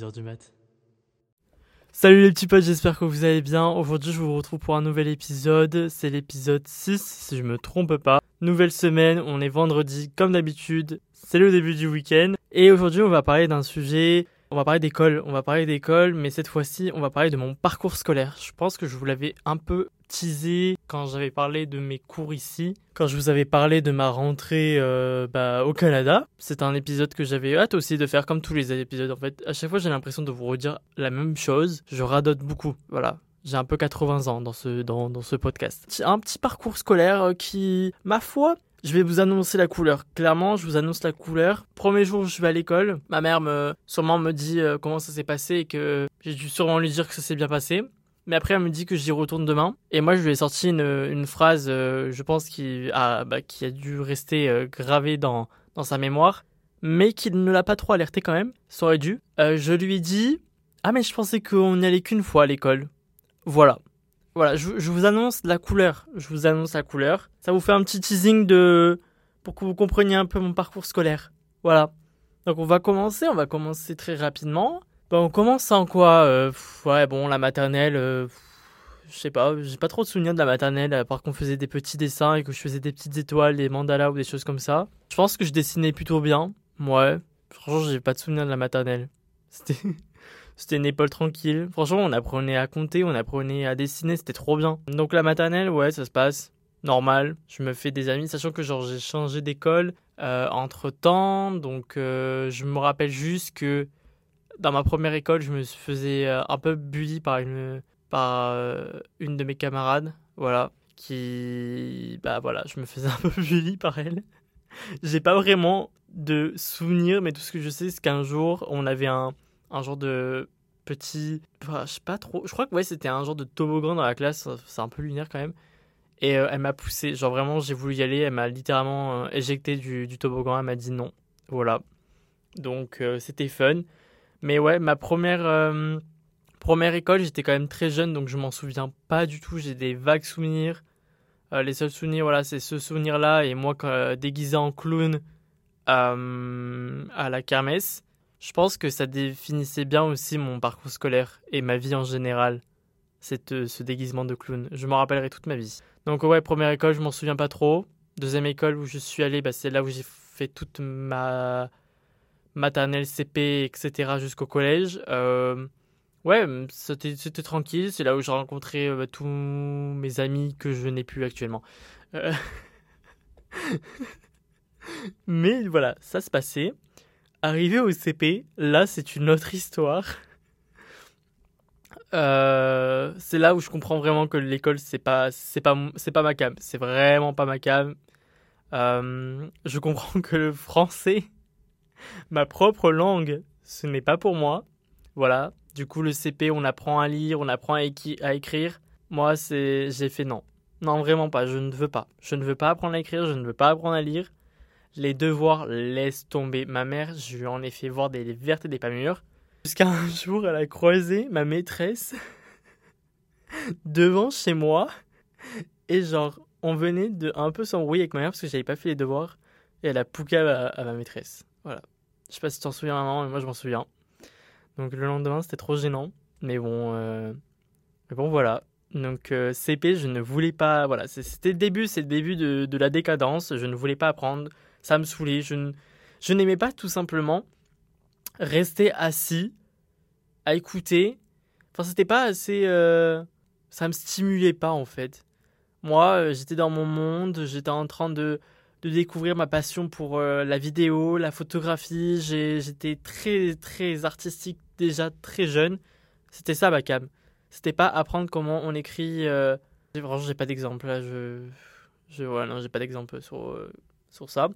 6h du mat. Salut les petits potes, j'espère que vous allez bien. Aujourd'hui, je vous retrouve pour un nouvel épisode. C'est l'épisode 6, si je me trompe pas. Nouvelle semaine, on est vendredi comme d'habitude. C'est le début du week-end. Et aujourd'hui, on va parler d'un sujet. On va parler d'école. On va parler d'école, mais cette fois-ci, on va parler de mon parcours scolaire. Je pense que je vous l'avais un peu quand j'avais parlé de mes cours ici, quand je vous avais parlé de ma rentrée euh, bah, au Canada. C'est un épisode que j'avais hâte aussi de faire comme tous les épisodes. En fait, à chaque fois, j'ai l'impression de vous redire la même chose. Je radote beaucoup. Voilà. J'ai un peu 80 ans dans ce, dans, dans ce podcast. Un petit parcours scolaire euh, qui, ma foi, je vais vous annoncer la couleur. Clairement, je vous annonce la couleur. Premier jour je vais à l'école, ma mère me, sûrement me dit euh, comment ça s'est passé et que j'ai dû sûrement lui dire que ça s'est bien passé. Mais après, elle me dit que j'y retourne demain. Et moi, je lui ai sorti une, phrase, euh, je pense, qui a, bah, dû rester euh, gravée dans, sa mémoire, mais qui ne l'a pas trop alerté quand même. Ça aurait dû. je lui ai dit Ah, mais je pensais qu'on n'y allait qu'une fois à l'école. Voilà. Voilà, je, je, vous annonce la couleur. Je vous annonce la couleur. Ça vous fait un petit teasing de pour que vous compreniez un peu mon parcours scolaire. Voilà. Donc on va commencer, on va commencer très rapidement. Ben, on commence en quoi euh, Ouais, bon, la maternelle, euh, je sais pas, j'ai pas trop de souvenirs de la maternelle, à part qu'on faisait des petits dessins et que je faisais des petites étoiles, des mandalas ou des choses comme ça. Je pense que je dessinais plutôt bien. Ouais, franchement, j'ai pas de souvenirs de la maternelle. C'était. C'était une épaule tranquille. Franchement, on apprenait à compter, on apprenait à dessiner, c'était trop bien. Donc la maternelle, ouais, ça se passe normal. Je me fais des amis, sachant que genre j'ai changé d'école euh, entre temps. Donc je me rappelle juste que dans ma première école, je me faisais euh, un peu bully par une par une de mes camarades, voilà, qui bah voilà, je me faisais un peu bully par elle. j'ai pas vraiment de souvenirs, mais tout ce que je sais, c'est qu'un jour, on avait un un genre de petit. Enfin, je sais pas trop. Je crois que ouais, c'était un genre de toboggan dans la classe. C'est un peu lunaire quand même. Et euh, elle m'a poussé. Genre vraiment, j'ai voulu y aller. Elle m'a littéralement euh, éjecté du, toboggan. Elle m'a dit non. Voilà. Donc euh, c'était fun. Mais ouais, ma première, première école, j'étais quand même très jeune. Donc je m'en souviens pas du tout. J'ai des vagues souvenirs. les seuls souvenirs, voilà, c'est ce souvenir-là. Et moi, déguisé en clown à la kermesse je pense que ça définissait bien aussi mon parcours scolaire et ma vie en général, cette, euh, ce déguisement de clown. Je m'en rappellerai toute ma vie. Donc ouais, première école, je m'en souviens pas trop. Deuxième école où je suis allé, bah, c'est là où j'ai fait toute ma maternelle, CP, etc. jusqu'au collège. Euh, ouais, c'était tranquille. C'est là où j'ai rencontré euh, bah, tous mes amis que je n'ai plus actuellement. Mais voilà, ça se passait. Arrivé au CP, là c'est une autre histoire. Euh, c'est là où je comprends vraiment que l'école c'est pas c'est pas c'est pas ma cam, c'est vraiment pas ma cam. Euh, je comprends que le français, ma propre langue, ce n'est pas pour moi. Voilà. Du coup le CP, on apprend à lire, on apprend à, à écrire. Moi c'est j'ai fait non, non vraiment pas. Je ne veux pas. Je ne veux pas apprendre à écrire, je ne veux pas apprendre à lire. Les devoirs, laisse tomber. Ma mère, je lui en ai fait voir des vertes et des pas mûres. Jusqu'à un jour, elle a croisé ma maîtresse devant chez moi. Et genre, on venait de un peu s'embrouiller avec ma mère parce que j'avais pas fait les devoirs. Et elle a pouqué à, ma maîtresse. Voilà. Je sais pas si tu t'en souviens mais moi je m'en souviens. Donc le lendemain, c'était trop gênant. Mais bon, euh... mais bon voilà. Donc euh, CP, je ne voulais pas. Voilà, c'était le début, c'est le début de, de, la décadence. Je ne voulais pas apprendre ça me saoulait. Je, je n'aimais pas tout simplement rester assis à écouter. Enfin, c'était pas assez. Euh, ça me stimulait pas en fait. Moi, euh, j'étais dans mon monde, j'étais en train de, de découvrir ma passion pour euh, la vidéo, la photographie. J'étais très très artistique déjà très jeune. C'était ça ma cam. C'était pas apprendre comment on écrit. Franchement, j'ai pas d'exemple là. Je, je ouais, non, j'ai pas d'exemple sur sur ça.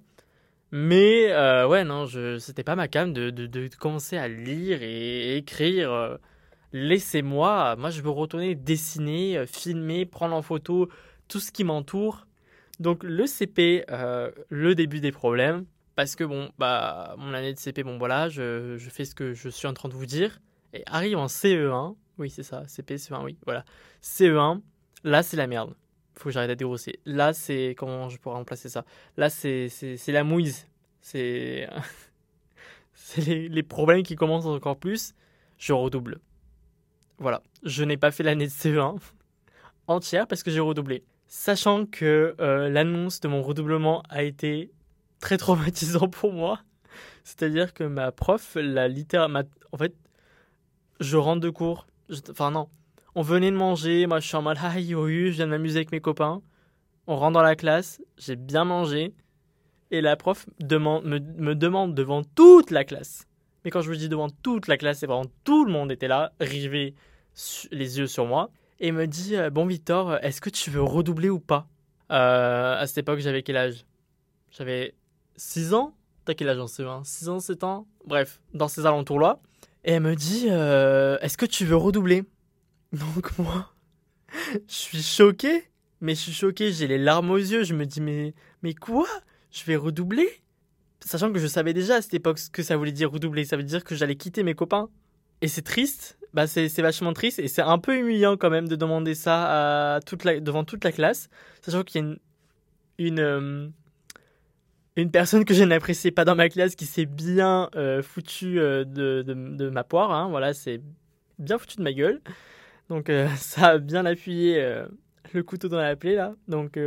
Mais euh, ouais, non, je, c'était pas ma cam de, de, de, commencer à lire et écrire. Euh, laissez-moi, moi je veux retourner dessiner, euh, filmer, prendre en photo tout ce qui m'entoure. Donc le CP, le début des problèmes, parce que bon, bah mon année de CP, bon voilà, je, fais ce que je suis en train de vous dire. Et arrive en CE1, oui c'est ça, CP, CE1, oui, voilà. CE1, là c'est la merde faut que j'arrête à dégrosser. Là, c'est. Comment je pourrais remplacer ça? Là, c'est la mouise. C'est. c'est les, les, problèmes qui commencent encore plus. je redouble. Voilà, je n'ai pas fait l'année de CE1 entière parce que j'ai redoublé. Sachant que euh, l'annonce de mon redoublement a été très traumatisant pour moi. C'est-à-dire que ma prof, la littéralement, en fait, je rentre de cours. Enfin non, on venait de manger, moi je suis en mode ah je viens de m'amuser avec mes copains. On rentre dans la classe, j'ai bien mangé, et la prof demande, me, me, demande devant toute la classe. Mais quand je vous dis devant toute la classe, c'est vraiment tout le monde était là, rivé les yeux sur moi, et me dit euh, Bon, Victor, est-ce que tu veux redoubler ou pas? Euh, À cette époque, j'avais quel âge? J'avais 6 ans? T'as quel âge en CE1 6 ans, 7 ans? Bref, dans ces alentours-là. Et elle me dit euh, Est-ce que tu veux redoubler? Donc, moi, je suis choqué. Mais je suis choqué, j'ai les larmes aux yeux. Je me dis Mais, mais quoi? Je vais redoubler? Sachant que je savais déjà à cette époque ce que ça voulait dire redoubler. Ça veut dire que j'allais quitter mes copains. Et c'est triste, bah c'est vachement triste et c'est un peu humiliant quand même de demander ça devant toute la classe, sachant qu'il y a une, euh, une, personne que je n'appréciais pas dans ma classe qui s'est bien euh, foutu euh, de, de, ma poire, hein, voilà, c'est bien foutu de ma gueule. Donc ça a bien appuyé le couteau dans la plaie là. Donc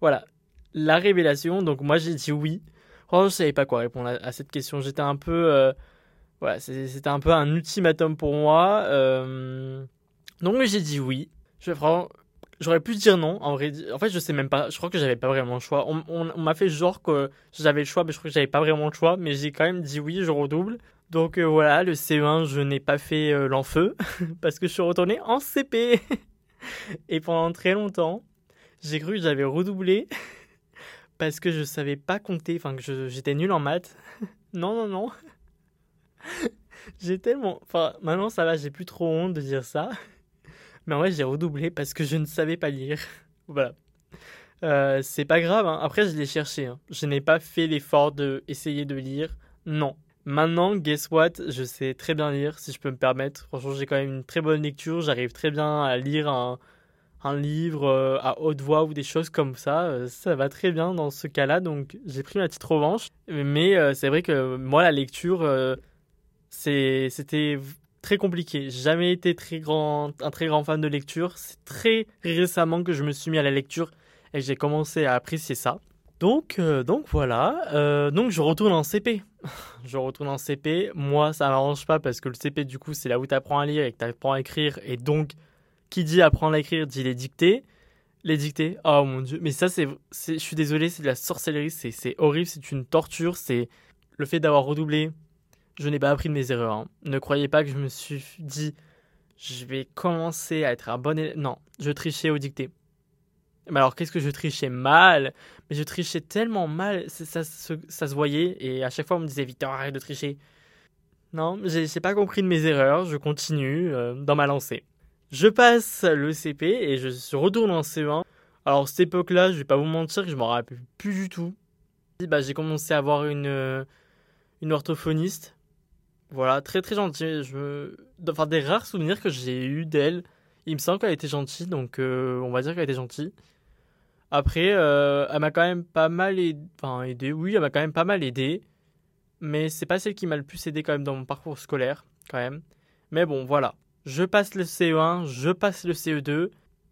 voilà, la révélation, donc moi j'ai dit oui. Franchement, je savais pas quoi répondre à cette question, j'étais un peu voilà, c'était un peu un ultimatum pour moi. Euh... Donc j'ai dit oui. J'aurais pu dire non. En vrai, en fait, je sais même pas. Je crois que j'avais pas vraiment le choix. On, on, m'a fait genre que j'avais le choix, mais je crois que j'avais pas vraiment le choix. Mais j'ai quand même dit oui, je redouble. Donc euh, voilà, le CE1, je n'ai pas fait euh, l'enfeu parce que je suis retourné en CP. Et pendant très longtemps, j'ai cru que j'avais redoublé parce que je savais pas compter, enfin que j'étais nul en maths. non, non, non. j'ai tellement. Enfin, maintenant ça va, j'ai plus trop honte de dire ça. Mais en vrai, j'ai redoublé parce que je ne savais pas lire. voilà. Euh, c'est pas grave, hein. après je l'ai cherché. Hein. Je n'ai pas fait l'effort de essayer de lire. Non. Maintenant, guess what? Je sais très bien lire, si je peux me permettre. Franchement, j'ai quand même une très bonne lecture. J'arrive très bien à lire un, un livre euh, à haute voix ou des choses comme ça. Euh, ça va très bien dans ce cas-là. Donc, j'ai pris ma petite revanche. Mais c'est vrai que moi, la lecture c'était très compliqué. J'ai jamais été très grand, un très grand fan de lecture. C'est très récemment que je me suis mis à la lecture et j'ai commencé à apprécier ça. Donc, euh, donc voilà. Euh, donc je retourne en CP. je retourne en CP. Moi, ça m'arrange pas parce que le CP, du coup, c'est là où tu apprends à lire et que tu apprends à écrire. Et donc, qui dit apprendre à écrire dit les dictées. Les dictées, oh mon dieu. Mais ça, c'est, je suis désolé, c'est de la sorcellerie. C'est horrible, c'est une torture. C'est le fait d'avoir redoublé je n'ai pas appris de mes erreurs. Hein. Ne croyez pas que je me suis dit, je vais commencer à être un bon élève. Non, je trichais au dicté. Mais alors, qu'est-ce que je trichais mal? Mais je trichais tellement mal, ça, se voyait, et à chaque fois on me disait, Victor, arrête de tricher. Non, j'ai pas compris de mes erreurs, je continue euh, dans ma lancée. Je passe le CP et je retourne en CE1. Alors, cette époque-là, je vais pas vous mentir je m'en rappelle plus du tout. Bah, j'ai commencé à avoir une, euh, une orthophoniste voilà, très très gentille. Je Enfin, des rares souvenirs que j'ai eu d'elle. Il me semble qu'elle était gentille, donc euh, on va dire qu'elle était gentille. Après, euh, elle m'a quand même pas mal aidé. Enfin, aidé, oui, elle m'a quand même pas mal aidé. Mais c'est pas celle qui m'a le plus aidé quand même dans mon parcours scolaire, quand même. Mais bon, voilà. Je passe le CE1, je passe le CE2.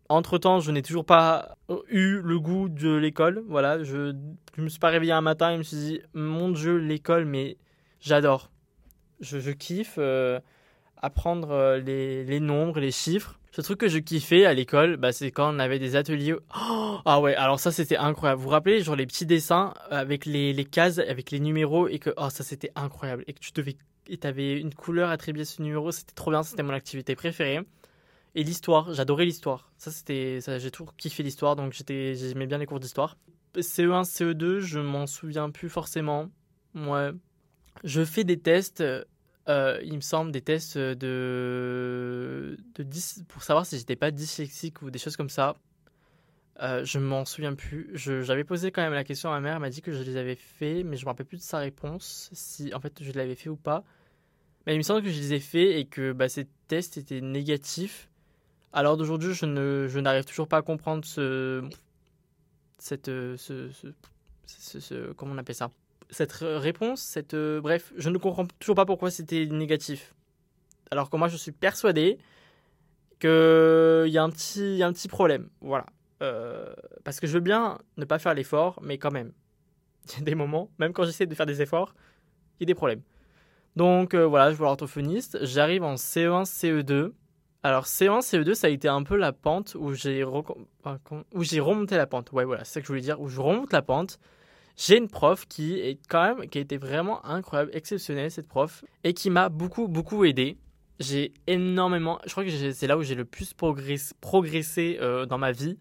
Entre temps, je n'ai toujours pas eu le goût de l'école. Voilà, je, je me suis pas réveillé un matin et je me suis dit, mon Dieu, l'école, mais j'adore je, kiffe euh, apprendre euh, les, nombres, les chiffres. Ce truc que je kiffais à l'école, bah, c'est quand on avait des ateliers. Oh, ah ouais, alors ça c'était incroyable. Vous vous rappelez, genre les petits dessins avec les, cases, avec les numéros, et que oh, ça c'était incroyable. Et que tu devais. Et t'avais une couleur attribuée à ce numéro, c'était trop bien, c'était mon activité préférée. Et l'histoire, j'adorais l'histoire. Ça c'était. J'ai toujours kiffé l'histoire, donc j'aimais bien les cours d'histoire. CE1, CE2, je m'en souviens plus forcément. Ouais, je fais des tests, euh, il me semble, des tests de, pour savoir si j'étais pas dyslexique ou des choses comme ça. Euh, je m'en souviens plus. J'avais posé quand même la question à ma mère, elle m'a dit que je les avais fait, mais je me rappelle plus de sa réponse, si en fait je l'avais fait ou pas. Mais il me semble que je les ai fait et que bah, ces tests étaient négatifs. Alors d'aujourd'hui, je ne, je n'arrive toujours pas à comprendre ce, cette, ce, ce, ce, comment on appelle ça, cette réponse, cette euh, bref, je ne comprends toujours pas pourquoi c'était négatif. Alors que moi, je suis persuadé qu'il y, a un petit, problème. Voilà. Euh, parce que je veux bien ne pas faire l'effort, mais quand même, il y a des moments, même quand j'essaie de faire des efforts, il y a des problèmes. Donc euh, voilà, je vois l'orthophoniste. J'arrive en CE1, CE2. Alors C1, CE2, ça a été un peu la pente où j'ai où j'ai remonté la pente. Ouais, voilà, c'est ça que je voulais dire. Où je remonte la pente. J'ai une prof qui est quand même, qui a été vraiment incroyable, exceptionnelle cette prof, et qui m'a beaucoup, beaucoup aidé. J'ai énormément, je crois que c'est là où j'ai le plus progressé, progressé euh, dans ma vie.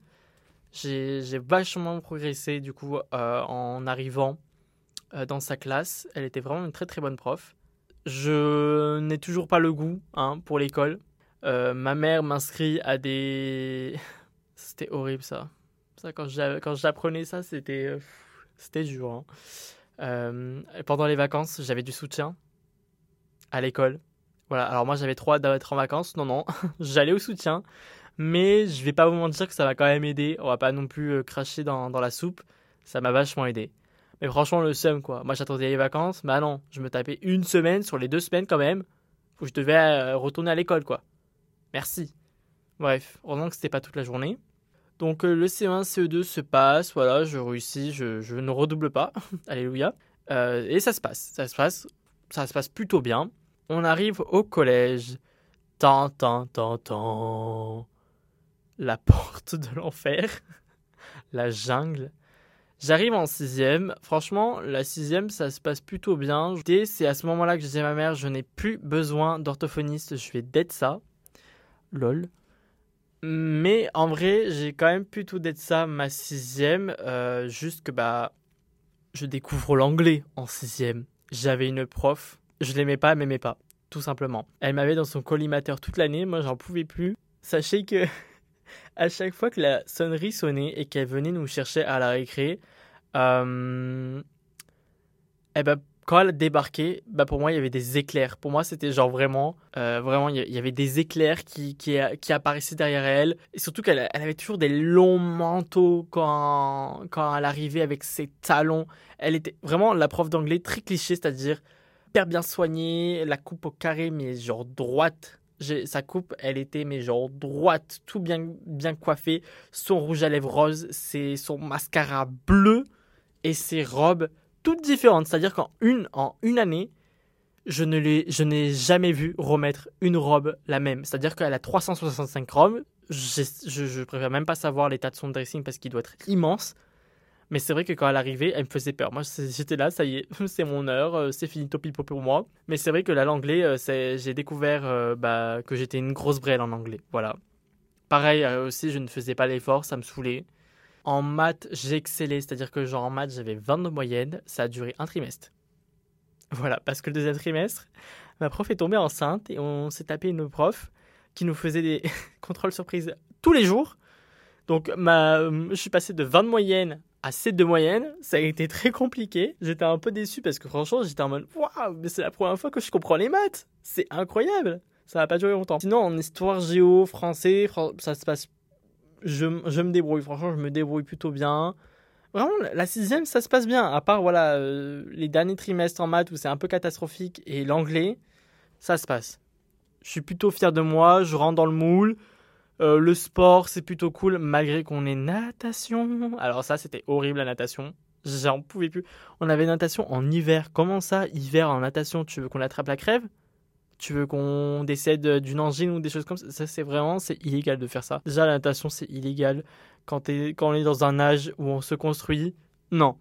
J'ai vachement progressé du coup euh, en arrivant euh, dans sa classe. Elle était vraiment une très très bonne prof. Je n'ai toujours pas le goût hein, pour l'école. ma mère m'inscrit à des... c'était horrible ça. ça quand j'apprenais ça, c'était c'était dur. Hein. Euh, pendant les vacances, j'avais du soutien à l'école. Voilà, alors moi j'avais trop hâte d'être en vacances. Non, non, j'allais au soutien. Mais je vais pas vous mentir que ça m'a quand même aidé. On va pas non plus euh, cracher dans, la soupe. Ça m'a vachement aidé. Mais franchement, le seum, quoi. Moi j'attendais les vacances. Mais ah non, je me tapais une semaine sur les deux semaines quand même. Où je devais euh, retourner à l'école, quoi. Merci. Bref, heureusement que c'était pas toute la journée. Donc euh, le C1, CE2 se passe, voilà, je réussis, je, ne redouble pas, alléluia. Euh, et ça se passe, ça se passe, ça se passe plutôt bien. On arrive au collège. Tant, tant, tant, tant. La porte de l'enfer. la jungle. J'arrive en sixième. Franchement, la sixième, ça se passe plutôt bien. C'est à ce moment-là que je dis à ma mère, je n'ai plus besoin d'orthophoniste, je vais d'être ça. Lol. Mais en vrai, j'ai quand même plutôt d'être ça ma sixième. Euh, juste que bah, je découvre l'anglais en sixième. J'avais une prof, je l'aimais pas, elle m'aimait pas, tout simplement. Elle m'avait dans son collimateur toute l'année, moi j'en pouvais plus. Sachez que à chaque fois que la sonnerie sonnait et qu'elle venait nous chercher à la récré, euh, eh ben, quand elle débarquait, bah pour moi, il y avait des éclairs. Pour moi, c'était genre vraiment, euh, vraiment, il y avait des éclairs qui, qui, apparaissaient derrière elle. Et surtout qu'elle elle avait toujours des longs manteaux quand, quand elle arrivait avec ses talons. Elle était vraiment la prof d'anglais très cliché, c'est-à-dire hyper bien soignée, la coupe au carré, mais genre droite. Sa coupe, elle était mais genre droite, tout bien, bien coiffé. Son rouge à lèvres rose, son mascara bleu et ses robes toutes différentes. C'est-à-dire qu'en une, en une année, je n'ai jamais vu remettre une robe la même. C'est-à-dire qu'elle a 365 robes. Je, préfère même pas savoir l'état de son dressing parce qu'il doit être immense. Mais c'est vrai que quand elle arrivait, elle me faisait peur. Moi, j'étais là, ça y est, c'est mon heure, euh, c'est fini topipo pour moi. Mais c'est vrai que la l'anglais, euh, j'ai découvert euh, bah, que j'étais une grosse brêle en anglais. Voilà. Pareil aussi, je ne faisais pas l'effort, ça me saoulait. En maths, j'excellais, c'est-à-dire que genre en maths, j'avais 20 de moyenne, ça a duré un trimestre. Voilà, parce que le deuxième trimestre, ma prof est tombée enceinte et on s'est tapé une prof qui nous faisait des contrôles surprises tous les jours. Donc ma, je suis passé de 20 de moyenne à 7 de moyenne, ça a été très compliqué. J'étais un peu déçu parce que franchement, j'étais en mode waouh, mais c'est la première fois que je comprends les maths. C'est incroyable. Ça va pas durer longtemps. Sinon, en histoire géo, français, ça se passe je, me débrouille. Franchement, je me débrouille plutôt bien. Vraiment, la sixième, ça se passe bien. À part voilà, euh, les derniers trimestres en maths où c'est un peu catastrophique et l'anglais, ça se passe. Je suis plutôt fier de moi. Je rentre dans le moule. Euh, le sport, c'est plutôt cool, malgré qu'on ait natation. Alors ça, c'était horrible la natation. J'en pouvais plus. On avait natation en hiver. Comment ça, hiver en natation? Tu veux qu'on attrape la crève? Tu veux qu'on décède d'une angine ou des choses comme ça, ça c'est vraiment c'est illégal de faire ça. Déjà la natation c'est illégal quand, quand on est dans un âge où on se construit. Non.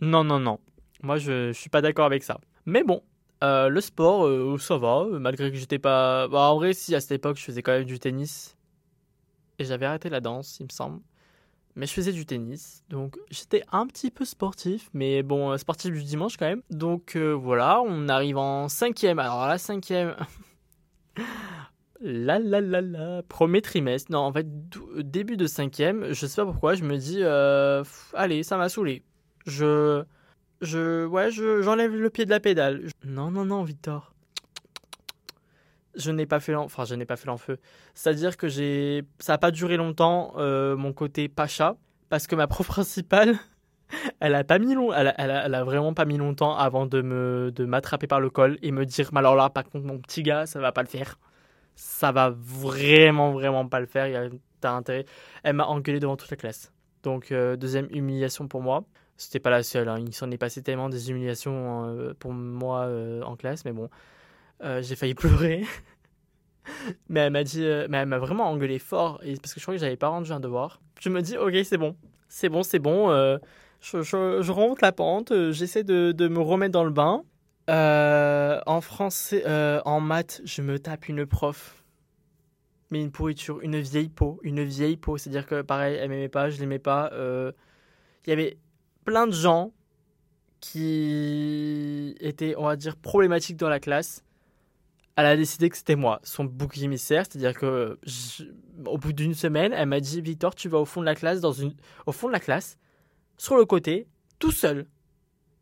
Non non non. Moi je, je suis pas d'accord avec ça. Mais bon, euh, le sport euh, ça va malgré que j'étais pas bah, en vrai si à cette époque je faisais quand même du tennis et j'avais arrêté la danse, il me semble mais je faisais du tennis, donc j'étais un petit peu sportif, mais bon, euh, sportif du dimanche quand même. Donc euh, voilà, on arrive en cinquième. Alors la cinquième, la la la la, premier trimestre. Non, en fait, début de cinquième, je sais pas pourquoi, je me dis, euh, allez, ça m'a saoulé. Je, je, ouais, j'enlève le pied de la pédale. Non, non, non, Victor je n'ai pas fait enfin je n'ai pas fait l'enfeu. C'est-à-dire que j'ai ça n'a pas duré longtemps euh, mon côté pacha parce que ma prof principale elle a pas mis long, elle a, elle, a, vraiment pas mis longtemps avant de me de m'attraper par le col et me dire, alors là, par contre, mon petit gars, ça va pas le faire. Ça va vraiment, vraiment pas le faire. T'as intérêt. Elle m'a engueulé devant toute la classe. Donc, euh, deuxième humiliation pour moi. C'était pas la seule. Hein. Il s'en est passé tellement des humiliations euh, pour moi en classe, mais bon, j'ai failli pleurer. mais elle m'a dit, mais elle m'a vraiment engueulé fort parce que je crois que j'avais pas rendu un devoir. Je me dis, ok, c'est bon, c'est bon, c'est bon je, je, remonte la pente, euh, j'essaie de, me remettre dans le bain. Euh, en français, euh, en maths, je me tape une prof. Mais une pourriture, une vieille peau, une vieille peau. C'est-à-dire que pareil, elle m'aimait pas, je l'aimais pas. Il y avait plein de gens qui étaient, on va dire, problématiques dans la classe. Elle a décidé que c'était moi, son bouc émissaire. C'est-à-dire que, au bout d'une semaine, elle m'a dit Victor, tu vas au fond de la classe, dans une, au fond de la classe, sur le côté, tout seul.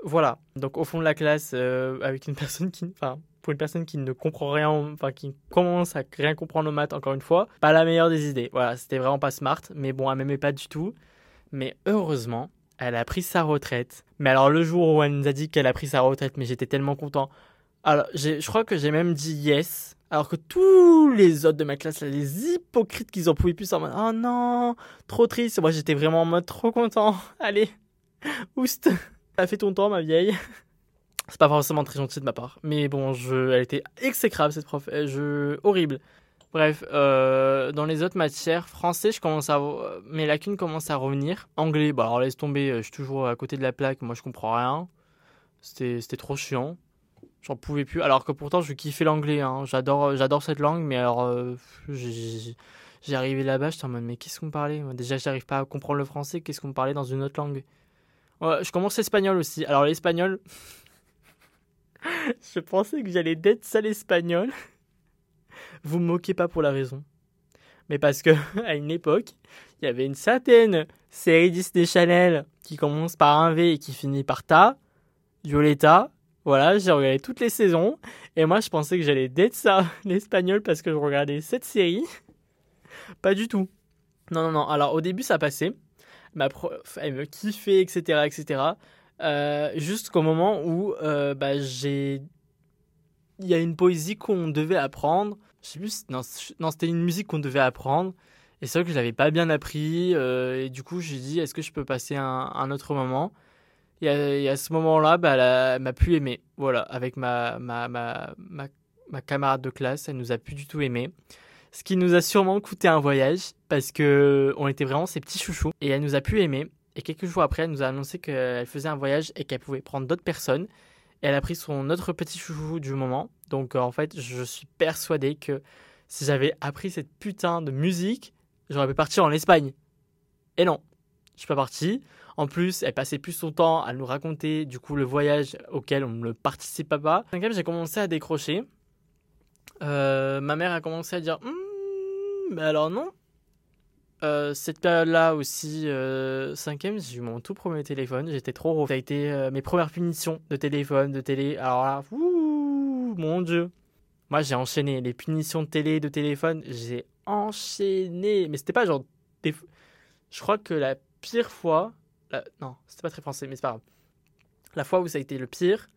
Voilà. Donc au fond de la classe, euh, avec une personne qui, enfin, pour une personne qui ne comprend rien, enfin qui commence à rien comprendre aux maths, encore une fois, pas la meilleure des idées. Voilà, c'était vraiment pas smart, mais bon, elle m'aimait pas du tout. Mais heureusement, elle a pris sa retraite. Mais alors le jour où elle nous a dit qu'elle a pris sa retraite, mais j'étais tellement content. Alors, je crois que j'ai même dit yes. Alors que tous les autres de ma classe, les hypocrites qu'ils en pouvaient plus, en mode Oh non, trop triste. Moi, j'étais vraiment en mode trop content. Allez, oust. T'as fait ton temps, ma vieille. C'est pas forcément très gentil de ma part. Mais bon, je, elle était exécrable, cette prof. Je, horrible. Bref, euh, dans les autres matières, français, je commence à, mes lacunes commencent à revenir. Anglais, bah alors laisse tomber, je suis toujours à côté de la plaque, moi je comprends rien. C'était trop chiant. J'en pouvais plus. Alors que pourtant, je kiffais l'anglais. Hein. J'adore, j'adore cette langue, mais alors, euh, j'ai arrivé là-bas, j'étais en mode, mais qu'est-ce qu'on parlait? Déjà, j'arrive pas à comprendre le français, qu'est-ce qu'on parlait dans une autre langue? Je commence l'espagnol aussi. Alors, l'espagnol, je pensais que j'allais d'être ça l'espagnol. Vous me moquez pas pour la raison. Mais parce que, à une époque, il y avait une certaine série Disney Channel qui commence par un V et qui finit par Ta, Violetta, voilà, j'ai regardé toutes les saisons. Et moi, je pensais que j'allais d'être ça, l'espagnol, parce que je regardais cette série. Pas du tout. Non, non, non. Alors, au début, ça passait. Ma elle me kiffait, etc., etc. Euh, Jusqu'au moment où euh, bah, j'ai. Il y a une poésie qu'on devait apprendre. Je sais plus. Non, c'était une musique qu'on devait apprendre. Et c'est vrai que je l'avais pas bien appris. Euh, et du coup, j'ai dit, est-ce que je peux passer un autre moment? Et à, ce moment-là, bah, elle m'a plus aimé. Voilà, avec ma, ma, ma, ma, camarade de classe, elle nous a plus du tout aimé. Ce qui nous a sûrement coûté un voyage parce que on était vraiment ses petits chouchous et elle nous a plus aimé. Et quelques jours après, elle nous a annoncé qu'elle faisait un voyage et qu'elle pouvait prendre d'autres personnes. Et elle a pris son autre petit chouchou du moment. Donc euh, en fait, je suis persuadé que si j'avais appris cette putain de musique, j'aurais pu partir en Espagne. Et non, je suis pas parti. En plus, elle passait plus son temps à nous raconter du coup le voyage auquel on ne participait pas. Cinquième, j'ai commencé à décrocher. Euh, ma mère a commencé à dire hmm, mais alors non. Euh, cette période-là aussi, euh, cinquième, j'ai eu mon tout premier téléphone. J'étais trop. Ça a été mes premières punitions de téléphone, de télé. Alors là, ouh, mon dieu. Moi, j'ai enchaîné les punitions de télé, de téléphone. J'ai enchaîné. Mais c'était pas genre. Je crois que la pire fois, non, c'était pas très français, mais c'est pas grave. La fois où ça a été le pire,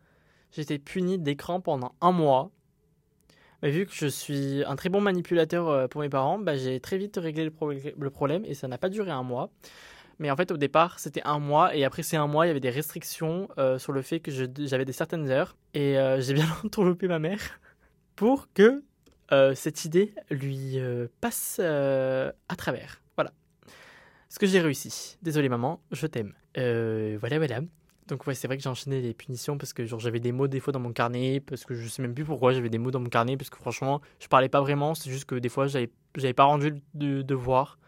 j'ai été puni d'écran pendant un mois. Mais vu que je suis un très bon manipulateur euh, pour mes parents, bah, j'ai très vite réglé le, problème et ça n'a pas duré un mois. Mais en fait, au départ, c'était un mois et après ces un mois, il y avait des restrictions euh, sur le fait que j'avais des certaines heures. Et euh, j'ai bien entourloupé ma mère pour que cette idée lui passe à travers ce que j'ai réussi. Désolé maman, je t'aime. Euh, voilà, voilà. Donc ouais, c'est vrai que j'ai enchaîné les punitions parce que j'avais des mots des fois dans mon carnet, parce que je sais même plus pourquoi j'avais des mots dans mon carnet, parce que franchement, je parlais pas vraiment, c'est juste que des fois j'avais, j'avais pas rendu le devoir.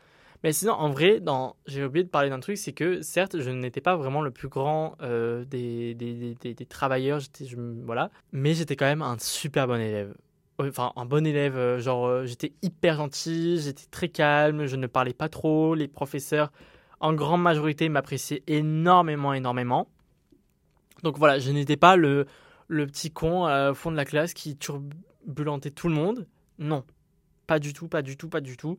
Mais sinon, en vrai, dans... j'ai oublié de parler d'un truc, c'est que certes, je n'étais pas vraiment le plus grand euh, des, des, des, travailleurs, voilà, mais j'étais quand même un super bon élève enfin un bon élève, euh, genre euh, j'étais hyper gentil, j'étais très calme, je ne parlais pas trop, les professeurs en grande majorité m'appréciaient énormément, énormément. Donc voilà, je n'étais pas le, le petit con euh, au fond de la classe qui turbulentait tout le monde. Non, pas du tout, pas du tout, pas du tout.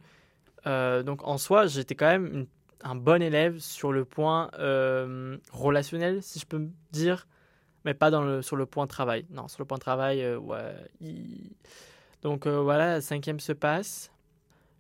donc en soi, j'étais quand même un bon élève sur le point relationnel, si je peux me dire, mais pas dans le, sur le point travail. Non, sur le point travail, euh, ouais. Donc euh, voilà, cinquième se passe.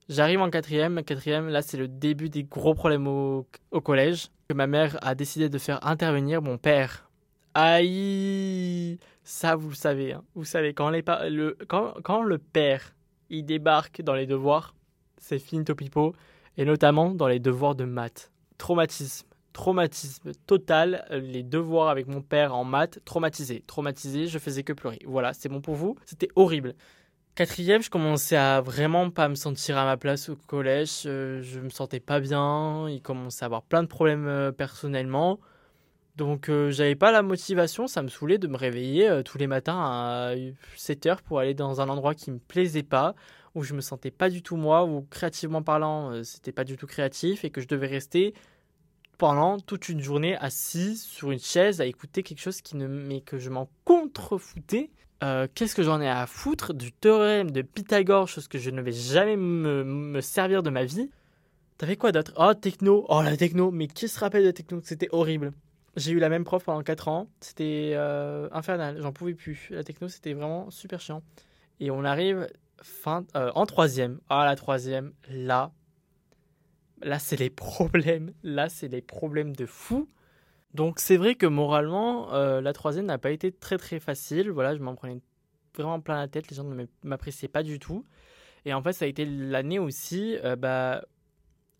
J'arrive en quatrième. Quatrième, là, c'est le début des gros problèmes au, collège. Que ma mère a décidé de faire intervenir mon père. Aïe Ça, vous le savez. Hein. Vous savez, quand, les, le, quand, quand le père, il débarque dans les devoirs, c'est fini topipo et notamment dans les devoirs de maths. Traumatisme, traumatisme total, les devoirs avec mon père en maths, traumatisé, traumatisé, je faisais que pleurer. Voilà, c'est bon pour vous, c'était horrible. Quatrième, je commençais à vraiment pas me sentir à ma place au collège, euh, je me sentais pas bien, il commençait à avoir plein de problèmes euh, personnellement. Donc euh, j'avais pas la motivation, ça me saoulait de me réveiller tous les matins à 7 heures pour aller dans un endroit qui me plaisait pas, où je me sentais pas du tout moi, où créativement parlant, euh, c'était pas du tout créatif et que je devais rester pendant toute une journée assis sur une chaise à écouter quelque chose qui ne mais que je m'en contrefoutais. Euh, qu'est-ce que j'en ai à foutre du théorème de Pythagore, chose que je ne vais jamais me, servir de ma vie? T'avais quoi d'autre? Oh, techno. Oh, la techno. Mais qui se rappelle de techno? C'était horrible. J'ai eu la même prof pendant 4 ans. C'était euh, infernal. J'en pouvais plus. La techno, c'était vraiment super chiant. Et on arrive fin, euh, en troisième. Ah, la troisième, là, là, c'est les problèmes. Là, c'est les problèmes de fou. Donc, c'est vrai que moralement, euh, la troisième n'a pas été très très facile. Voilà, je m'en prenais vraiment plein la tête. Les gens ne m'appréciaient pas du tout. Et en fait, ça a été l'année aussi euh, bah,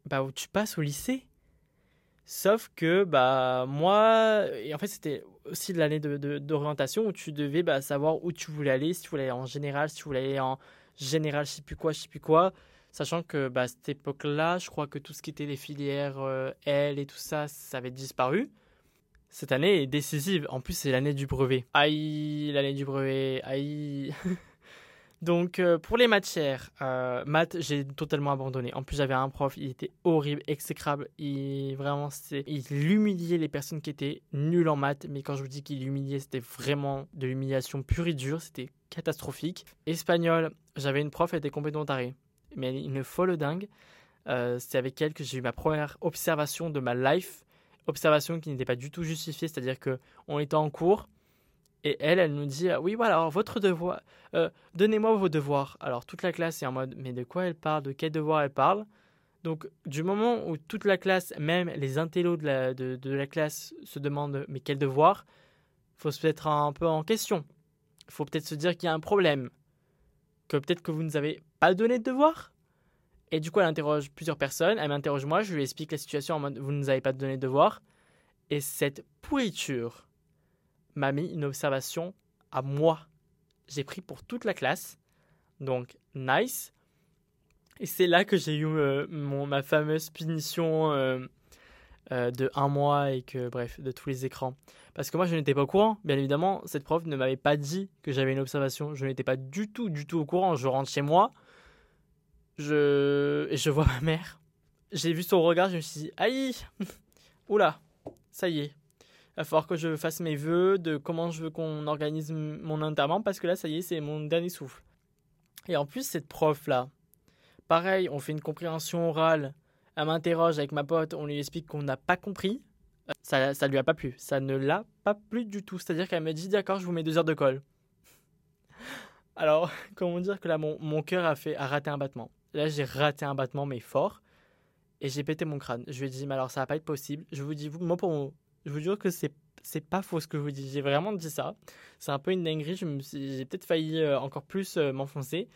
bah, où tu passes au lycée. Sauf que bah moi, en fait c'était aussi l'année d'orientation de, où tu devais bah, savoir où tu voulais aller, si tu voulais aller en général, si tu voulais aller en général, je sais plus quoi, je sais plus quoi. Sachant que bah, cette époque-là, je crois que tout ce qui était les filières euh, L et tout ça, ça avait disparu. Cette année est décisive. En plus, c'est l'année du brevet. Aïe, l'année du brevet. Aïe. Donc, euh, pour les matières, euh, maths, j'ai totalement abandonné. En plus, j'avais un prof, il était horrible, exécrable. Il, vraiment, il humiliait les personnes qui étaient nulles en maths. Mais quand je vous dis qu'il humiliait, c'était vraiment de l'humiliation pure et dure. C'était catastrophique. Espagnol, j'avais une prof, elle était complètement tarée. Mais une folle dingue. Euh, c'est avec elle que j'ai eu ma première observation de ma life. Observation qui n'était pas du tout justifiée, c'est-à-dire qu'on était en cours et elle, elle nous dit Oui, voilà, votre devoir, euh, donnez-moi vos devoirs. Alors toute la classe est en mode Mais de quoi elle parle? De quel devoir elle parle? Donc du moment où toute la classe, même les intellos de la, de, de la classe, se demandent Mais quel devoir faut se mettre un peu en question. Il faut peut-être se dire qu'il y a un problème. Que peut-être que vous ne nous avez pas donné de devoir et du coup, elle interroge plusieurs personnes. Elle m'interroge moi. Je lui explique la situation en mode Vous ne nous avez pas donné de devoir. Et cette pourriture m'a mis une observation à moi. J'ai pris pour toute la classe. Donc, nice. Et c'est là que j'ai eu euh, mon, ma fameuse punition euh, euh, de un mois et que, bref, de tous les écrans. Parce que moi, je n'étais pas au courant. Bien évidemment, cette prof ne m'avait pas dit que j'avais une observation. Je n'étais pas du tout, du tout au courant. Je rentre chez moi. Je, et je vois ma mère. J'ai vu son regard, je me suis dit, aïe, oula, ça y est, il va falloir que je fasse mes vœux de comment je veux qu'on organise mon enterrement parce que là, ça y est, c'est mon dernier souffle. Et en plus, cette prof-là, pareil, on fait une compréhension orale, elle m'interroge avec ma pote, on lui explique qu'on n'a pas compris. Ça, ça lui a pas plu. Ça ne l'a pas plu du tout. C'est-à-dire qu'elle me dit d'accord, je vous mets deux heures de colle. Alors, comment dire que là, mon, mon cœur a, fait, a raté un battement. Là, j'ai raté un battement, mais fort. Et j'ai pété mon crâne. Je lui ai dit, mais alors ça va pas être possible. Je vous dis, moi, pour, je vous jure que c'est c'est pas faux ce que je vous dis. J'ai vraiment dit ça. C'est un peu une dinguerie. J'ai peut-être failli euh, encore plus euh, m'enfoncer.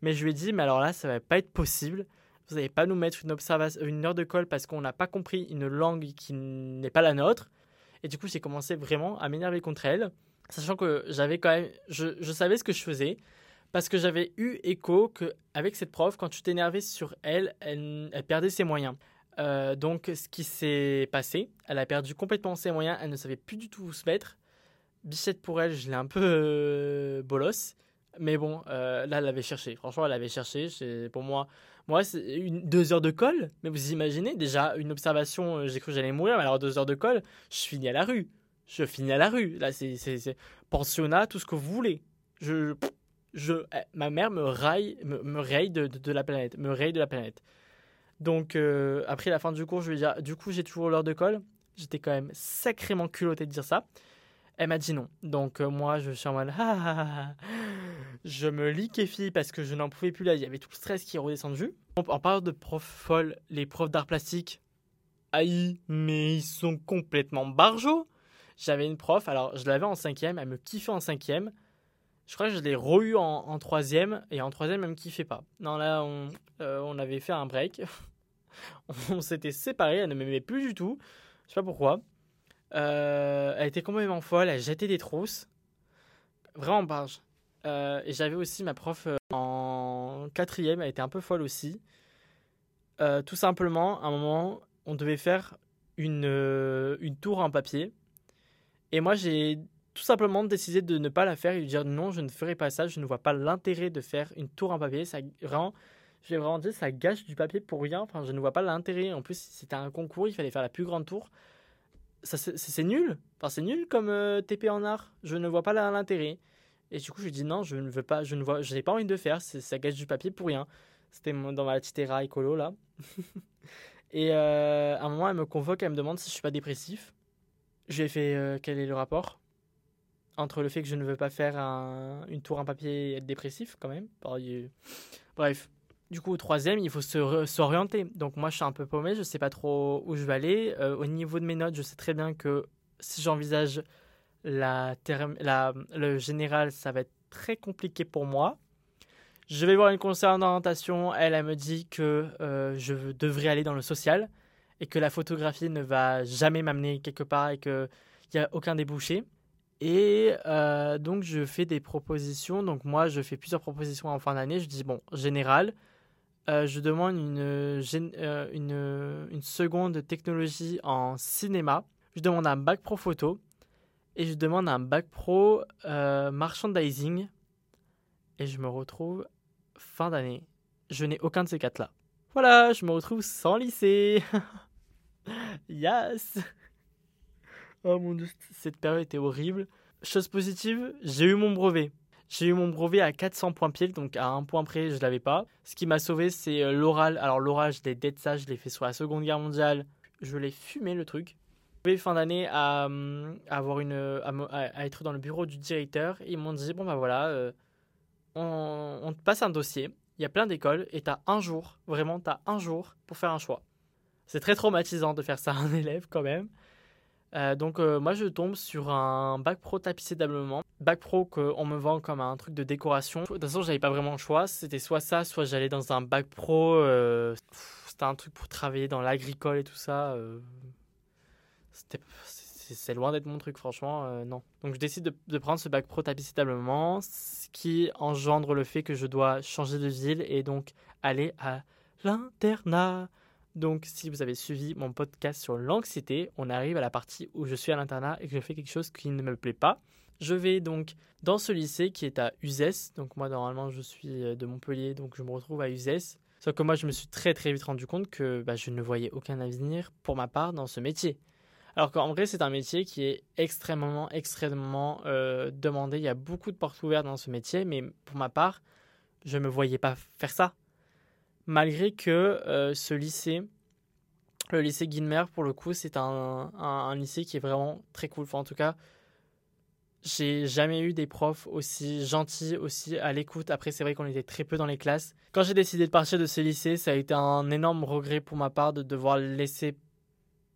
Mais je lui ai dit, mais alors là, ça va pas être possible. Vous n'allez pas nous mettre une, une heure de colle parce qu'on n'a pas compris une langue qui n'est pas la nôtre. Et du coup, j'ai commencé vraiment à m'énerver contre elle. Sachant que j'avais quand même. Je, savais ce que je faisais. Parce que j'avais eu écho qu'avec cette prof, quand tu t'énervais sur elle, elle, perdait ses moyens. Euh, donc, ce qui s'est passé, elle a perdu complètement ses moyens, elle ne savait plus du tout où se mettre. Bichette pour elle, je l'ai un peu euh, bolos. Mais bon, euh, là, elle avait cherché. Franchement, elle avait cherché. Pour moi, moi deux heures de colle. Mais vous imaginez, déjà, une observation, j'ai cru que j'allais mourir. Mais alors, deux heures de colle, je finis à la rue. Je finis à la rue. Là, c'est pensionnat, tout ce que vous voulez. Je, je, eh, ma mère me raille, me, raye de, la planète. Me raye de la planète. Donc, euh, après la fin du cours, je lui ai dit, ah, du coup, j'ai toujours l'heure de colle. J'étais quand même sacrément culotté de dire ça. Elle m'a dit non. Donc, euh, moi, je suis en mode, ah, ah, ah, je me liquéfie parce que je n'en pouvais plus là. Il y avait tout le stress qui est redescendu. En parlant de profs folles, les profs d'art plastique, aïe, mais ils sont complètement barjots. J'avais une prof, alors je l'avais en cinquième, elle me kiffait en cinquième. Je crois que je l'ai re-eu en, troisième, et en troisième, elle me kiffait pas. Non, là, on, euh, avait fait un break. on s'était séparés, elle ne m'aimait plus du tout. Je sais pas pourquoi. Euh, elle était complètement folle, elle jetait des trousses. Vraiment barge. Euh, et j'avais aussi ma prof en quatrième, elle était un peu folle aussi. tout simplement, à un moment, on devait faire une, une tour en papier. Et moi, j'ai tout simplement décidé de ne pas la faire et de dire non, je ne ferai pas ça, je ne vois pas l'intérêt de faire une tour en papier. Ça je vais vraiment dire, ça gâche du papier pour rien. Enfin, je ne vois pas l'intérêt. En plus, c'était un concours, il fallait faire la plus grande tour. Ça, c'est nul. Enfin, c'est nul comme euh, TP en art. Je ne vois pas l'intérêt. Et du coup, je lui dis non, je ne veux pas, je ne vois, je n'ai pas envie de faire. Ça gâche du papier pour rien. C'était dans ma petite écolo là. et euh, à un moment, elle me convoque, elle me demande si je suis pas dépressif. Je lui ai fait euh, quel est le rapport entre le fait que je ne veux pas faire une tour en papier et être dépressif quand même? Bref. Du coup, au troisième, il faut s'orienter. Donc moi, je suis un peu paumé, je ne sais pas trop où je vais aller. Euh, au niveau de mes notes, je sais très bien que si j'envisage le général, ça va être très compliqué pour moi. Je vais voir une conseillère d'orientation. Elle, elle me dit que euh, je devrais aller dans le social et que la photographie ne va jamais m'amener quelque part et qu'il n'y a aucun débouché. Et euh, donc, je fais des propositions. Donc, moi, je fais plusieurs propositions en fin d'année. Je dis, bon, général, euh, je demande une, seconde technologie en cinéma. Je demande un bac pro photo. Et je demande un bac pro merchandising. Et je me retrouve fin d'année. Je n'ai aucun de ces quatre-là. Voilà, je me retrouve sans lycée. yes Oh mon dieu, cette période était horrible. Chose positive, j'ai eu mon brevet. J'ai eu mon brevet à 400 points pile, donc à un point près, je l'avais pas. Ce qui m'a sauvé, c'est euh, l'oral. Alors l'oral, je l'ai ça, je l'ai fait sur la Seconde Guerre mondiale. Je l'ai fumé le truc. Fin d'année à, hum, avoir une, à, être dans le bureau du directeur. ils m'ont dit bon bah voilà, euh, on, te passe un dossier. Il y a plein d'écoles et t'as un jour, vraiment t'as un jour pour faire un choix. C'est très traumatisant de faire ça à un élève quand même. Euh, donc euh, moi je tombe sur un bac pro tapissé d'ameublement. Bac pro qu'on me vend comme un truc de décoration. De toute façon j'avais pas vraiment le choix. C'était soit ça, soit j'allais dans un bac pro. Euh, c'était un truc pour travailler dans l'agricole et tout ça. C'est loin d'être mon truc franchement. non. Donc je décide de, prendre ce bac pro tapissé d'ameublement. Ce qui engendre le fait que je dois changer de ville et donc aller à l'internat. Donc, si vous avez suivi mon podcast sur l'anxiété, on arrive à la partie où je suis à l'internat et que je fais quelque chose qui ne me plaît pas. Je vais donc dans ce lycée qui est à Uzès. Donc, moi, normalement, je suis euh, de Montpellier, donc je me retrouve à Uzès. Sauf que moi, je me suis très très vite rendu compte que bah, je ne voyais aucun avenir pour ma part dans ce métier. Alors qu'en vrai, c'est un métier qui est extrêmement, extrêmement euh, demandé. Il y a beaucoup de portes ouvertes dans ce métier, mais pour ma part, je ne me voyais pas faire ça malgré que euh, ce lycée, le lycée Guilmer, pour le coup, c'est un, lycée qui est vraiment très cool. en tout cas, j'ai jamais eu des profs aussi gentils, aussi à l'écoute. Après, c'est vrai qu'on était très peu dans les classes. Quand j'ai décidé de partir de ce lycée, ça a été un énorme regret pour ma part de devoir laisser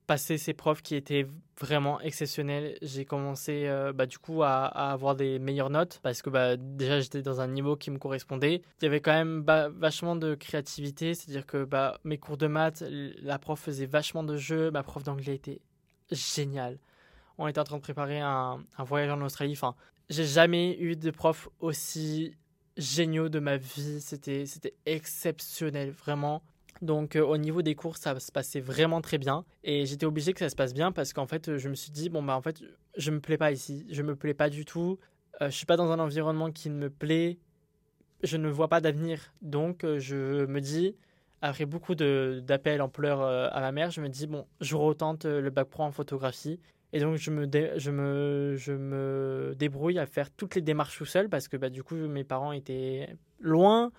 passer ces profs qui étaient vraiment exceptionnels. J'ai commencé euh, bah, du coup à, avoir des meilleures notes parce que bah, déjà j'étais dans un niveau qui me correspondait. Il y avait quand même vachement de créativité, c'est-à-dire que bah, mes cours de maths, la prof faisait vachement de jeux, ma prof d'anglais était géniale. On était en train de préparer un, un voyage en Australie. Enfin, j'ai jamais eu de prof aussi géniaux de ma vie. C'était exceptionnel, vraiment. Donc euh, au niveau des cours, ça se passait vraiment très bien et j'étais obligé que ça se passe bien parce qu'en fait, je me suis dit bon bah en fait, je me plais pas ici, je me plais pas du tout. Euh, je suis pas dans un environnement qui me plaît. Je ne vois pas d'avenir. Donc euh, je me dis après beaucoup d'appels en pleurs à ma mère, je me dis bon, je retente le bac pro en photographie et donc je me, je, me, je me débrouille à faire toutes les démarches tout seul parce que bah, du coup mes parents étaient loin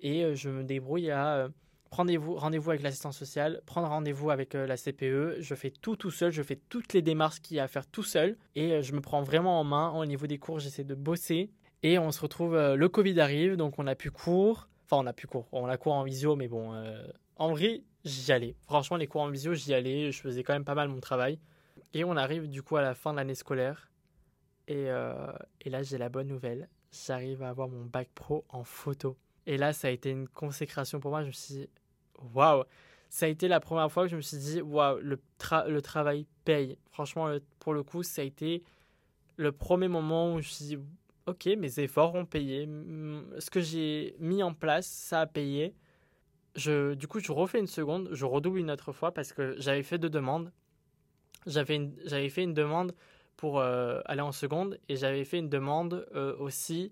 et je me débrouille à rendez-vous rendez avec l'assistance sociale, prendre rendez-vous avec la CPE. Je fais tout tout seul, je fais toutes les démarches qu'il y a à faire tout seul et je me prends vraiment en main. Au niveau des cours, j'essaie de bosser. Et on se retrouve, le Covid arrive, donc on a plus cours. Enfin, on a plus cours. On a cours en visio, mais bon, en vrai, j'y allais. Franchement, les cours en visio, j'y allais. Je faisais quand même pas mal mon travail. Et on arrive du coup à la fin de l'année scolaire. Et, euh, et là, j'ai la bonne nouvelle. J'arrive à avoir mon bac pro en photo. Et là, ça a été une consécration pour moi. Je me suis waouh! Ça a été la première fois que je me suis dit, waouh, le, travail paye. Franchement, pour le coup, ça a été le premier moment où je me suis dit, ok, mes efforts ont payé. Ce que j'ai mis en place, ça a payé. Je, du coup, je refais une seconde, je redouble une autre fois parce que j'avais fait deux demandes j'avais j'avais fait une demande pour euh, aller en seconde et j'avais fait une demande euh, aussi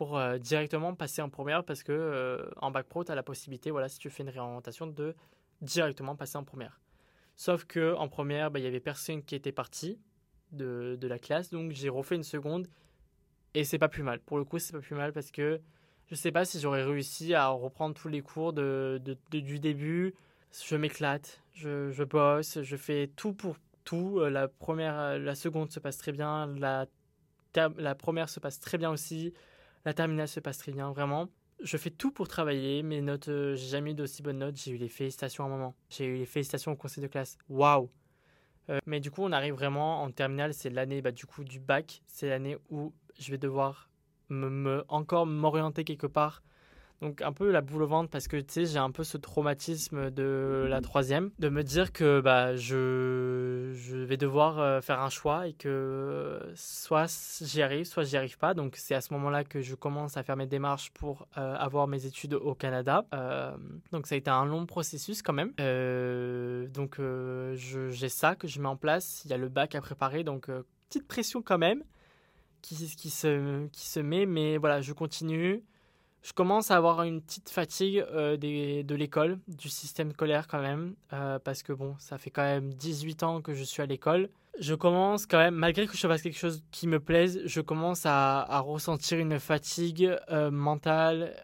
pour euh, directement passer en première parce que en bac pro tu as la possibilité voilà si tu fais une réorientation de directement passer en première. Sauf que en première, bah, il y avait personne qui était parti de, de la classe donc j'ai refait une seconde et c'est pas plus mal. Pour le coup, c'est pas plus mal parce que je sais pas si j'aurais réussi à reprendre tous les cours de, de, du début. Je m'éclate, je, je bosse, je fais tout pour tout. Euh, la première, euh, la seconde se passe très bien. La, la première se passe très bien aussi. La terminale se passe très bien, vraiment. Je fais tout pour travailler. Mes notes, euh, j'ai jamais eu d'aussi bonnes notes. J'ai eu les félicitations à un moment. J'ai eu les félicitations au conseil de classe. Waouh! mais du coup, on arrive vraiment en terminale. C'est l'année bah, du coup du bac. C'est l'année où je vais devoir me encore m'orienter quelque part donc un peu la boule au ventre parce que tu sais j'ai un peu ce traumatisme de la troisième, de me dire que bah je, je vais devoir euh, faire un choix et que soit j'y arrive, soit j'y arrive pas. Donc c'est à ce moment-là que je commence à faire mes démarches pour euh, avoir mes études au Canada. Euh, donc ça a été un long processus quand même. donc j'ai ça que je mets en place. Il y a le bac à préparer, donc petite pression quand même qui, qui, se, qui se met, mais voilà je continue je commence à avoir une petite fatigue euh, de l'école, du système scolaire quand même, euh, parce que bon, ça fait quand même 18 ans que je suis à l'école. Je commence quand même, malgré que je fasse quelque chose qui me plaise, je commence à, ressentir une fatigue euh, mentale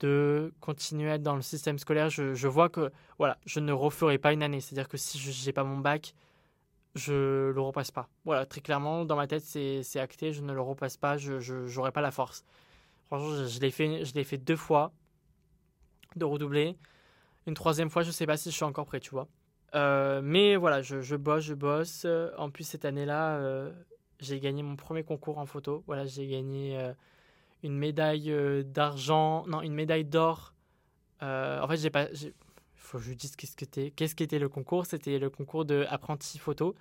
de continuer à être dans le système scolaire. Je, je, vois que voilà, je ne referai pas une année. C'est-à-dire que si je n'ai pas mon bac, je le repasse pas. Voilà, très clairement, dans ma tête, c'est acté, je ne le repasse pas, je n'aurai pas la force. Franchement, je, l'ai fait, je l'ai fait deux fois de redoubler. Une troisième fois, je sais pas si je suis encore prêt, tu vois. Euh, mais voilà, je, bosse, je bosse. En plus, cette année-là, euh, j'ai gagné mon premier concours en photo. Voilà, j'ai gagné euh, une médaille d'argent, non, une médaille d'or. en fait, j'ai pas. Faut que je dise qu'est-ce que. Qu'est-ce qu'était le concours C'était le concours de apprenti photo.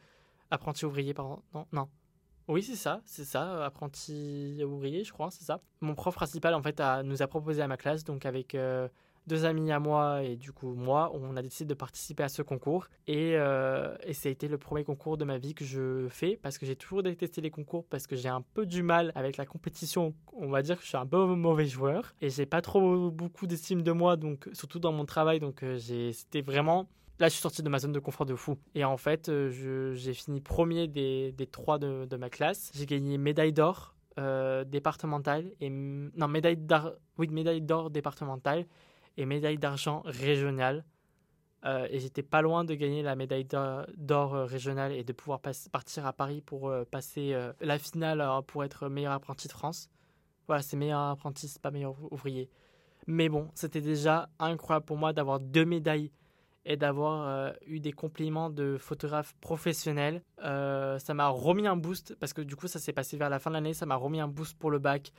Apprenti ouvrier, pardon. Non. Oui, c'est ça, c'est ça, apprenti ouvrier, je crois, c'est ça. Mon prof principal, en fait, a, nous a proposé à ma classe, donc avec euh, deux amis à moi et du coup moi, on a décidé de participer à ce concours. Et, euh, et ça a été le premier concours de ma vie que je fais, parce que j'ai toujours détesté les concours, parce que j'ai un peu du mal avec la compétition. On va dire que je suis un peu mauvais joueur, et j'ai pas trop beaucoup d'estime de moi, donc surtout dans mon travail, donc euh, c'était vraiment Là, je suis sorti de ma zone de confort de fou. Et en fait, euh, j'ai fini premier des, trois de, ma classe. J'ai gagné médaille d'or euh, départementale et non médaille d'or, oui médaille d'or départementale et médaille d'argent régionale. Euh, et j'étais pas loin de gagner la médaille d'or régionale et de pouvoir partir à Paris pour passer la finale pour être meilleur apprenti de France. Voilà, c'est meilleur apprenti, c'est pas meilleur ouvrier. Mais bon, c'était déjà incroyable pour moi d'avoir deux médailles et d'avoir euh, eu des compliments de photographes professionnels. Euh, ça m'a remis un boost parce que du coup ça s'est passé vers la fin de l'année, ça m'a remis un boost pour le bac.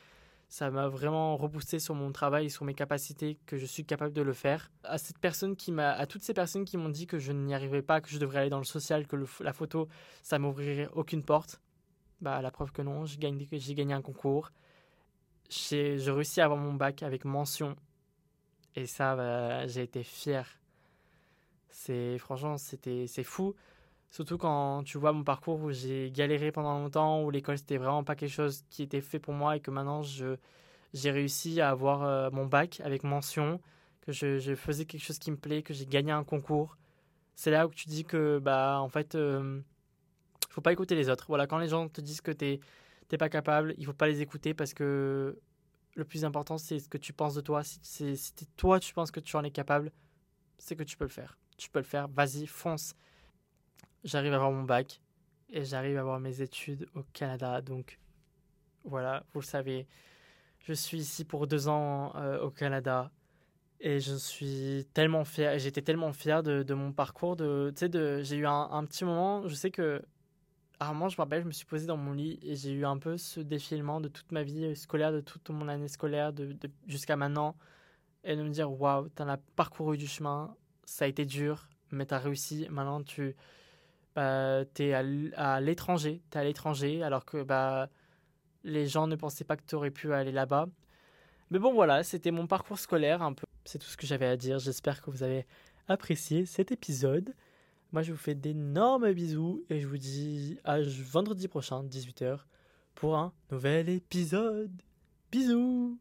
Ça m'a vraiment reboosté sur mon travail sur mes capacités que je suis capable de le faire. À cette personne qui m'a, à toutes ces personnes qui m'ont dit que je n'y arriverais pas, que je devrais aller dans le social, que la photo ça m'ouvrirait aucune porte. Bah la preuve que non, j'ai gagné, j'ai gagné un concours. J'ai, réussi à avoir mon bac avec mention. Et ça, bah, j'ai été fier c'est franchement, c'était c'est fou. Surtout quand tu vois mon parcours où j'ai galéré pendant longtemps, où l'école c'était vraiment pas quelque chose qui était fait pour moi et que maintenant je j'ai réussi à avoir euh, mon bac avec mention, que je, faisais quelque chose qui me plaît, que j'ai gagné un concours. C'est là où tu dis que bah en fait euh, faut pas écouter les autres. Voilà, quand les gens te disent que t'es t'es pas capable, il faut pas les écouter parce que le plus important c'est ce que tu penses de toi. Si, si toi tu penses que tu en es capable, c'est que tu peux le faire. Tu peux le faire, vas-y, fonce. J'arrive à avoir mon bac et j'arrive à avoir mes études au Canada. Donc voilà, vous le savez, je suis ici pour deux ans euh, au Canada et je suis tellement fier. J'étais tellement fier de, mon parcours. De, de, j'ai eu un, un, petit moment, je sais que rarement, je me rappelle, je me suis posé dans mon lit et j'ai eu un peu ce défilement de toute ma vie scolaire, de toute mon année scolaire, de, jusqu'à maintenant. Et de me dire, waouh, t'en as parcouru du chemin, ça a été dur, mais t'as réussi. Maintenant, tu bah, t'es à l'étranger, t'es à l'étranger, alors que bah, les gens ne pensaient pas que t'aurais pu aller là-bas. Mais bon, voilà, c'était mon parcours scolaire un peu. C'est tout ce que j'avais à dire. J'espère que vous avez apprécié cet épisode. Moi, je vous fais d'énormes bisous et je vous dis à vendredi prochain, 18h, pour un nouvel épisode. Bisous